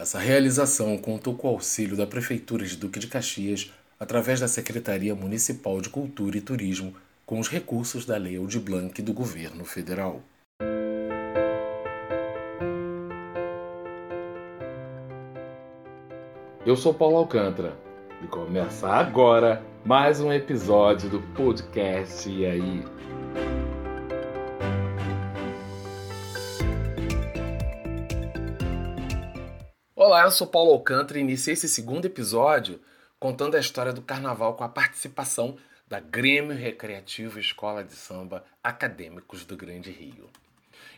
Essa realização contou com o auxílio da Prefeitura de Duque de Caxias através da Secretaria Municipal de Cultura e Turismo com os recursos da Lei Aldir Blanc do Governo Federal. Eu sou Paulo Alcântara e começa agora mais um episódio do podcast E aí? Olá, eu sou Paulo Alcântara e iniciei esse segundo episódio contando a história do carnaval com a participação da Grêmio Recreativo Escola de Samba Acadêmicos do Grande Rio.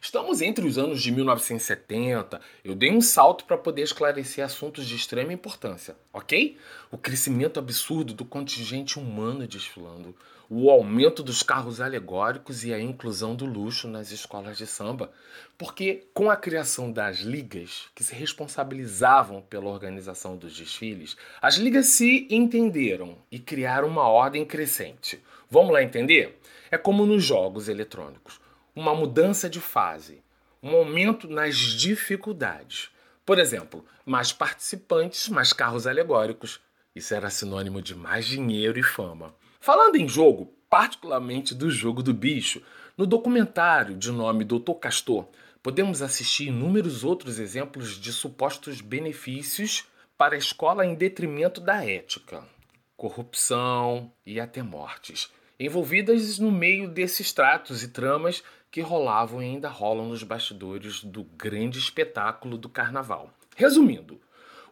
Estamos entre os anos de 1970. Eu dei um salto para poder esclarecer assuntos de extrema importância, ok? O crescimento absurdo do contingente humano desfilando, o aumento dos carros alegóricos e a inclusão do luxo nas escolas de samba. Porque, com a criação das ligas, que se responsabilizavam pela organização dos desfiles, as ligas se entenderam e criaram uma ordem crescente. Vamos lá entender? É como nos jogos eletrônicos uma mudança de fase, um aumento nas dificuldades. Por exemplo, mais participantes, mais carros alegóricos. Isso era sinônimo de mais dinheiro e fama. Falando em jogo, particularmente do jogo do bicho, no documentário de nome Doutor Castor, podemos assistir inúmeros outros exemplos de supostos benefícios para a escola em detrimento da ética, corrupção e até mortes, envolvidas no meio desses tratos e tramas que rolavam e ainda rolam nos bastidores do grande espetáculo do carnaval. Resumindo,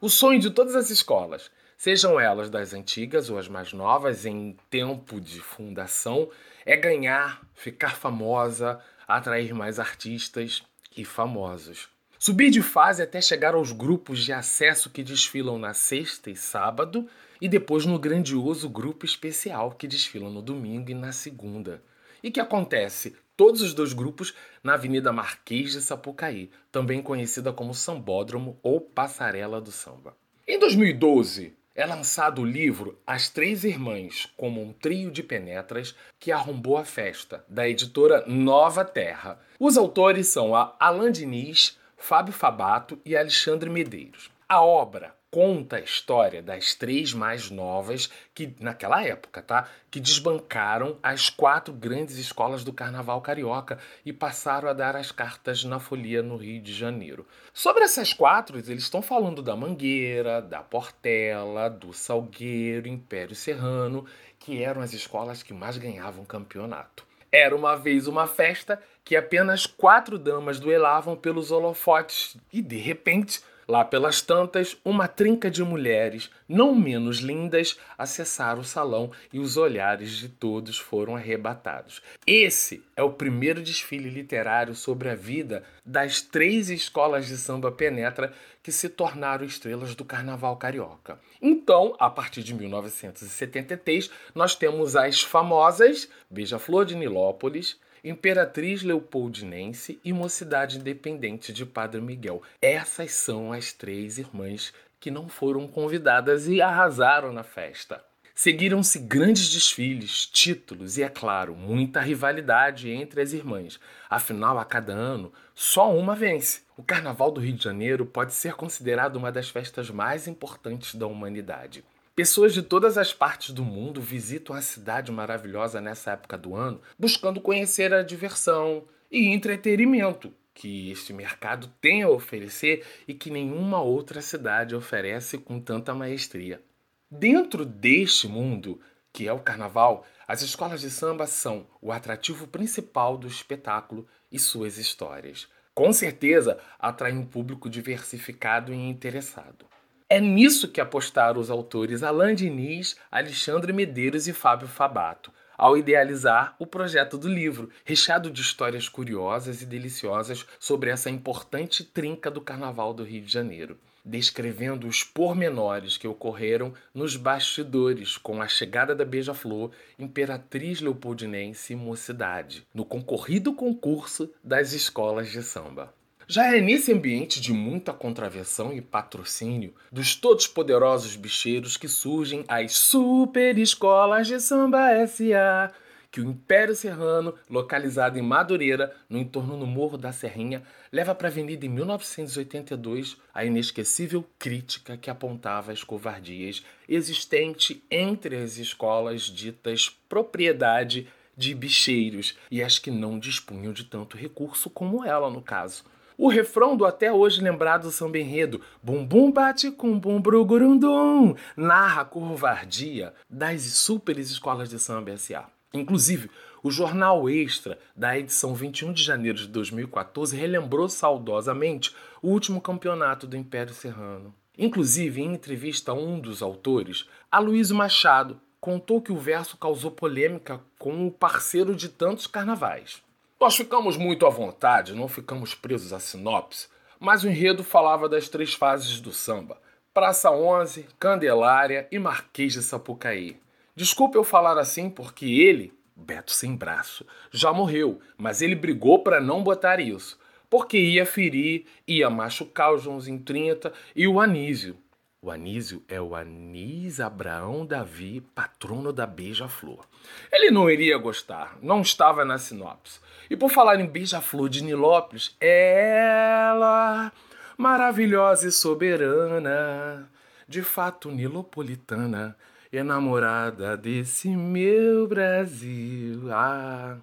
o sonho de todas as escolas, sejam elas das antigas ou as mais novas em tempo de fundação, é ganhar, ficar famosa, atrair mais artistas e famosos. Subir de fase até chegar aos grupos de acesso que desfilam na sexta e sábado e depois no grandioso grupo especial que desfilam no domingo e na segunda. E que acontece todos os dois grupos na Avenida Marquês de Sapucaí, também conhecida como Sambódromo ou Passarela do Samba. Em 2012, é lançado o livro As Três Irmãs, como um trio de penetras que arrombou a festa, da editora Nova Terra. Os autores são a Alain Diniz, Fábio Fabato e Alexandre Medeiros. A obra conta a história das três mais novas que naquela época, tá? Que desbancaram as quatro grandes escolas do Carnaval carioca e passaram a dar as cartas na folia no Rio de Janeiro. Sobre essas quatro, eles estão falando da Mangueira, da Portela, do Salgueiro, Império Serrano, que eram as escolas que mais ganhavam campeonato. Era uma vez uma festa que apenas quatro damas duelavam pelos holofotes e de repente Lá pelas tantas, uma trinca de mulheres, não menos lindas, acessaram o salão e os olhares de todos foram arrebatados. Esse é o primeiro desfile literário sobre a vida das três escolas de samba penetra que se tornaram estrelas do carnaval carioca. Então, a partir de 1973, nós temos as famosas Beija-Flor de Nilópolis, Imperatriz Leopoldinense e Mocidade Independente de Padre Miguel. Essas são as três irmãs que não foram convidadas e arrasaram na festa. Seguiram-se grandes desfiles, títulos e, é claro, muita rivalidade entre as irmãs. Afinal, a cada ano, só uma vence. O Carnaval do Rio de Janeiro pode ser considerado uma das festas mais importantes da humanidade. Pessoas de todas as partes do mundo visitam a cidade maravilhosa nessa época do ano, buscando conhecer a diversão e entretenimento que este mercado tem a oferecer e que nenhuma outra cidade oferece com tanta maestria. Dentro deste mundo, que é o carnaval, as escolas de samba são o atrativo principal do espetáculo e suas histórias. Com certeza, atraem um público diversificado e interessado. É nisso que apostaram os autores Alain Diniz, Alexandre Medeiros e Fábio Fabato, ao idealizar o projeto do livro, recheado de histórias curiosas e deliciosas sobre essa importante trinca do Carnaval do Rio de Janeiro, descrevendo os pormenores que ocorreram nos bastidores com a chegada da Beija-Flor, Imperatriz Leopoldinense e Mocidade, no concorrido concurso das escolas de samba. Já é nesse ambiente de muita contravenção e patrocínio dos todos poderosos bicheiros que surgem as super escolas de samba SA, que o Império Serrano, localizado em Madureira, no entorno do Morro da Serrinha, leva para a Avenida em 1982 a inesquecível crítica que apontava as covardias existentes entre as escolas ditas propriedade de bicheiros e as que não dispunham de tanto recurso como ela, no caso. O refrão do até hoje lembrado samba enredo Bumbum bate com bumbru gurundum narra a covardia das superes escolas de samba S.A. Inclusive, o jornal Extra, da edição 21 de janeiro de 2014, relembrou saudosamente o último campeonato do Império Serrano. Inclusive, em entrevista a um dos autores, Aloysio Machado contou que o verso causou polêmica com o parceiro de tantos carnavais. Nós ficamos muito à vontade, não ficamos presos à sinopse, mas o enredo falava das três fases do samba: Praça 11, Candelária e Marquês de Sapucaí. Desculpe eu falar assim porque ele, Beto sem braço, já morreu, mas ele brigou para não botar isso, porque ia ferir, ia machucar o Joãozinho 30 e o Anísio. O Anísio é o Anis Abraão Davi, patrono da Beija-Flor. Ele não iria gostar, não estava na sinopse. E por falar em Beija-Flor de Nilópolis, ela, maravilhosa e soberana, de fato nilopolitana, enamorada desse meu Brasil. Ah,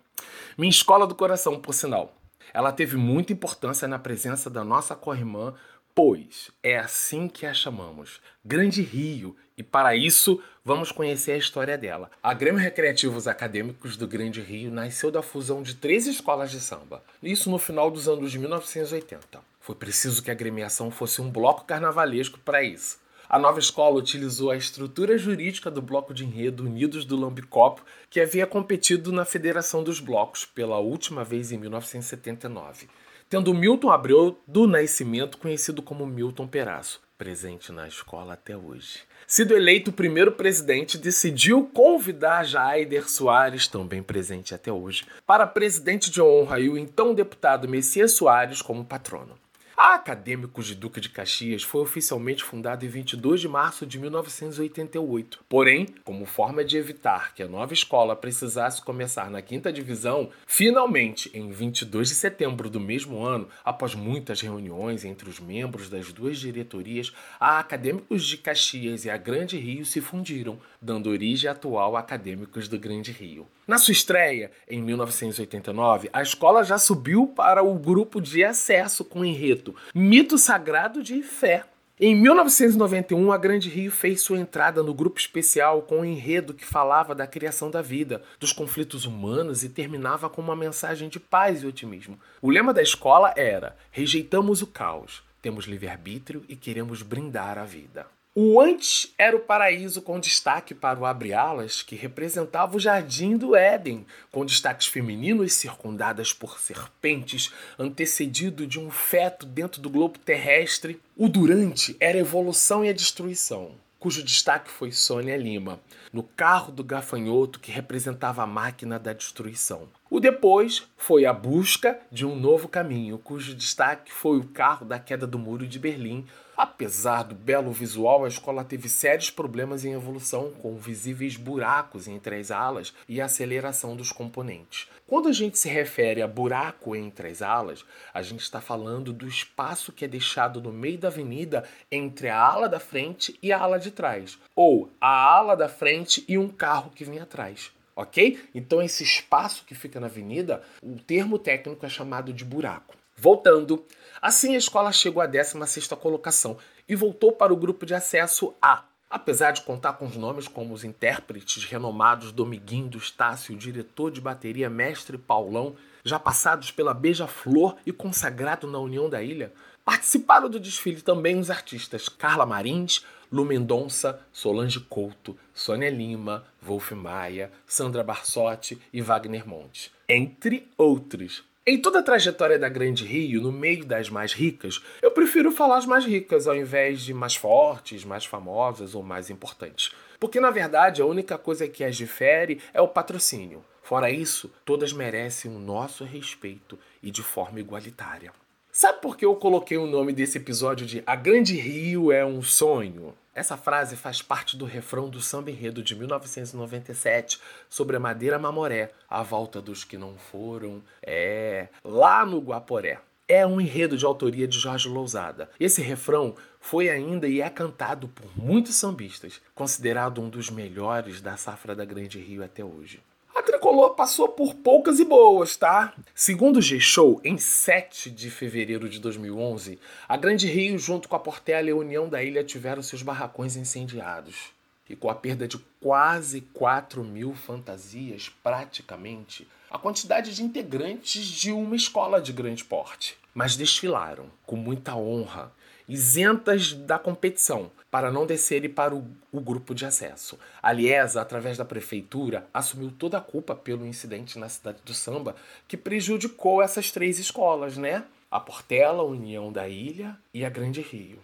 minha escola do coração, por sinal. Ela teve muita importância na presença da nossa corrimã Pois é assim que a chamamos, Grande Rio, e para isso vamos conhecer a história dela. A Grêmio Recreativos Acadêmicos do Grande Rio nasceu da fusão de três escolas de samba, isso no final dos anos 1980. Foi preciso que a agremiação fosse um bloco carnavalesco para isso. A nova escola utilizou a estrutura jurídica do Bloco de Enredo Unidos do Lambicopo, que havia competido na Federação dos Blocos pela última vez em 1979 tendo Milton Abreu do Nascimento, conhecido como Milton Peraço, presente na escola até hoje. Sido eleito o primeiro presidente, decidiu convidar Jaider Soares, também presente até hoje, para presidente de honra e o então deputado Messias Soares como patrono. A Acadêmicos de Duque de Caxias foi oficialmente fundada em 22 de março de 1988. Porém, como forma de evitar que a nova escola precisasse começar na quinta divisão, finalmente, em 22 de setembro do mesmo ano, após muitas reuniões entre os membros das duas diretorias, a Acadêmicos de Caxias e a Grande Rio se fundiram, dando origem à atual Acadêmicos do Grande Rio. Na sua estreia, em 1989, a escola já subiu para o grupo de acesso com enredo Mito Sagrado de Fé. Em 1991, a Grande Rio fez sua entrada no grupo especial com um enredo que falava da criação da vida, dos conflitos humanos e terminava com uma mensagem de paz e otimismo. O lema da escola era: Rejeitamos o caos, temos livre-arbítrio e queremos brindar a vida. O antes era o paraíso com destaque para o abre-alas, que representava o jardim do Éden, com destaques femininos circundadas por serpentes, antecedido de um feto dentro do globo terrestre. O durante era a evolução e a destruição, cujo destaque foi Sônia Lima, no carro do gafanhoto que representava a máquina da destruição. O depois foi a busca de um novo caminho, cujo destaque foi o carro da queda do muro de Berlim, Apesar do belo visual, a escola teve sérios problemas em evolução, com visíveis buracos entre as alas e aceleração dos componentes. Quando a gente se refere a buraco entre as alas, a gente está falando do espaço que é deixado no meio da avenida entre a ala da frente e a ala de trás, ou a ala da frente e um carro que vem atrás. Ok? Então, esse espaço que fica na avenida, o termo técnico é chamado de buraco. Voltando, assim a escola chegou à 16ª colocação e voltou para o grupo de acesso A. Apesar de contar com os nomes como os intérpretes renomados Domiguinho do Estácio, diretor de bateria Mestre Paulão, já passados pela Beija-Flor e consagrado na União da Ilha, participaram do desfile também os artistas Carla Marins, Lu Mendonça, Solange Couto, Sônia Lima, Wolf Maia, Sandra Barsotti e Wagner Monte, entre outros. Em toda a trajetória da Grande Rio, no meio das mais ricas, eu prefiro falar as mais ricas ao invés de mais fortes, mais famosas ou mais importantes. Porque na verdade a única coisa que as difere é o patrocínio. Fora isso, todas merecem o nosso respeito e de forma igualitária. Sabe por que eu coloquei o nome desse episódio de A Grande Rio é um Sonho? Essa frase faz parte do refrão do samba enredo de 1997 sobre a Madeira Mamoré, a volta dos que não foram, é, lá no Guaporé. É um enredo de autoria de Jorge Lousada. Esse refrão foi ainda e é cantado por muitos sambistas, considerado um dos melhores da safra da Grande Rio até hoje. Tricolor passou por poucas e boas, tá? Segundo o G-Show, em 7 de fevereiro de 2011, a Grande Rio, junto com a Portela e a União da Ilha, tiveram seus barracões incendiados. E com a perda de quase 4 mil fantasias, praticamente, a quantidade de integrantes de uma escola de grande porte. Mas desfilaram com muita honra, isentas da competição, para não descerem para o, o, grupo de acesso. A Liesa, através da prefeitura, assumiu toda a culpa pelo incidente na cidade do samba que prejudicou essas três escolas, né? A Portela, a União da Ilha e a Grande Rio.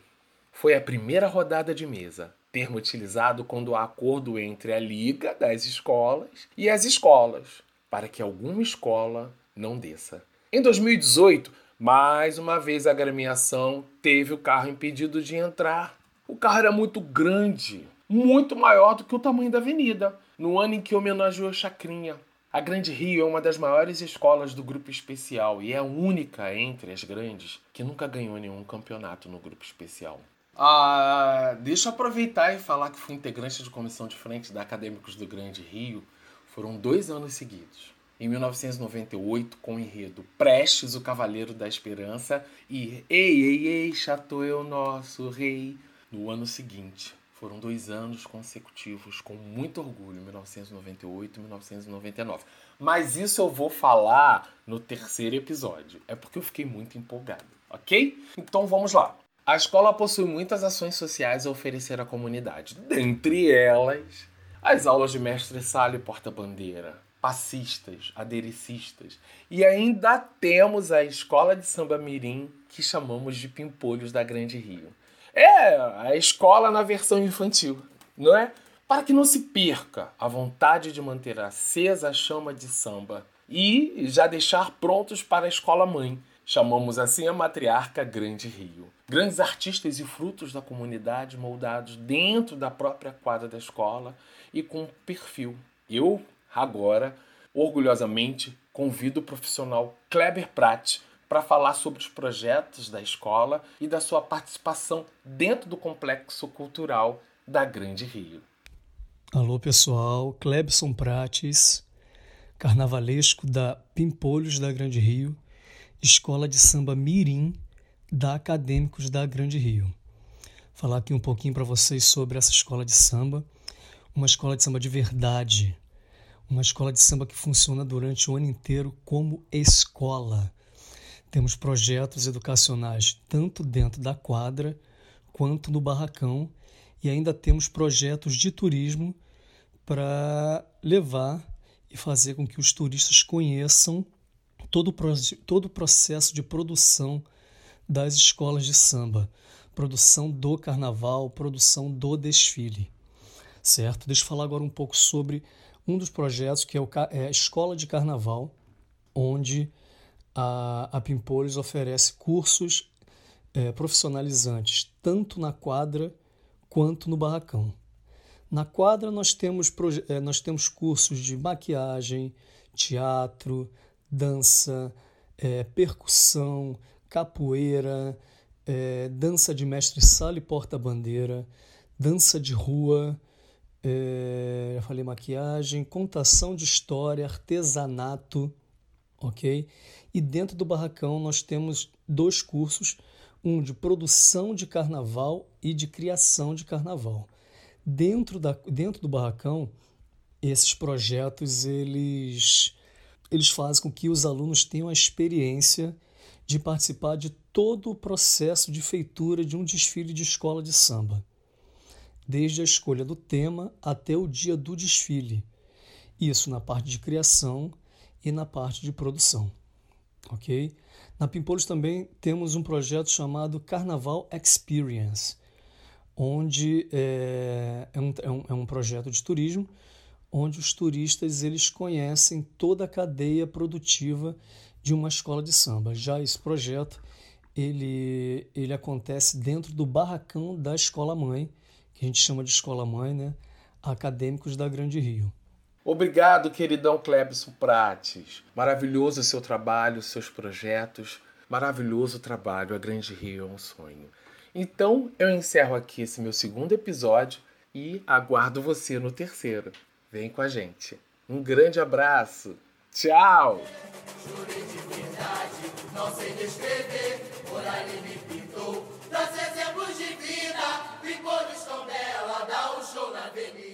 Foi a primeira rodada de mesa, termo utilizado quando há acordo entre a liga das escolas e as escolas, para que alguma escola não desça. Em 2018, mais uma vez a agremiação teve o carro impedido de entrar o carro era muito grande, muito maior do que o tamanho da avenida, no ano em que homenageou a Chacrinha. A Grande Rio é uma das maiores escolas do grupo especial e é a única entre as grandes que nunca ganhou nenhum campeonato no grupo especial. Ah, deixa eu aproveitar e falar que fui integrante de comissão de frente da Acadêmicos do Grande Rio. Foram dois anos seguidos. Em 1998, com o enredo Prestes, o Cavaleiro da Esperança e Ei, ei, ei, chato eu nosso rei, no ano seguinte. Foram dois anos consecutivos com muito orgulho, 1998 e 1999. Mas isso eu vou falar no terceiro episódio. É porque eu fiquei muito empolgado, ok? Então vamos lá. A escola possui muitas ações sociais a oferecer à comunidade. Dentre elas, as aulas de mestre-sala e porta-bandeira, passistas, aderecistas. E ainda temos a escola de samba mirim, que chamamos de Pimpolhos da Grande Rio. É a escola na versão infantil, não é? Para que não se perca a vontade de manter acesa a chama de samba e já deixar prontos para a escola mãe. Chamamos assim a matriarca Grande Rio. Grandes artistas e frutos da comunidade moldados dentro da própria quadra da escola e com perfil. Eu, agora, orgulhosamente, convido o profissional Kleber Pratt para falar sobre os projetos da escola e da sua participação dentro do complexo cultural da Grande Rio. Alô pessoal, Clebson Prates, carnavalesco da Pimpolhos da Grande Rio, Escola de Samba Mirim da Acadêmicos da Grande Rio. Falar aqui um pouquinho para vocês sobre essa escola de samba, uma escola de samba de verdade, uma escola de samba que funciona durante o ano inteiro como escola temos projetos educacionais tanto dentro da quadra quanto no barracão e ainda temos projetos de turismo para levar e fazer com que os turistas conheçam todo o, todo o processo de produção das escolas de samba, produção do carnaval, produção do desfile. Certo? Deixa eu falar agora um pouco sobre um dos projetos que é, o, é a Escola de Carnaval, onde a, a oferece cursos é, profissionalizantes, tanto na quadra quanto no barracão. Na quadra nós temos, é, nós temos cursos de maquiagem, teatro, dança, é, percussão, capoeira, é, dança de mestre-sala e porta-bandeira, dança de rua, é, já falei maquiagem, contação de história, artesanato, ok? E dentro do barracão nós temos dois cursos, um de produção de carnaval e de criação de carnaval. Dentro, da, dentro do barracão, esses projetos eles, eles fazem com que os alunos tenham a experiência de participar de todo o processo de feitura de um desfile de escola de samba, desde a escolha do tema até o dia do desfile. Isso na parte de criação e na parte de produção. Ok? Na Pimpolos também temos um projeto chamado Carnaval Experience, onde é, é, um, é, um, é um projeto de turismo onde os turistas eles conhecem toda a cadeia produtiva de uma escola de samba. Já esse projeto ele, ele acontece dentro do barracão da escola mãe, que a gente chama de escola mãe, né? Acadêmicos da Grande Rio. Obrigado, queridão Clebson Prates. Maravilhoso o seu trabalho, seus projetos. Maravilhoso o trabalho. A Grande Rio é um sonho. Então, eu encerro aqui esse meu segundo episódio e aguardo você no terceiro. Vem com a gente. Um grande abraço. Tchau! Jurei de verdade, não sei descrever, por ali me pintou, Avenida.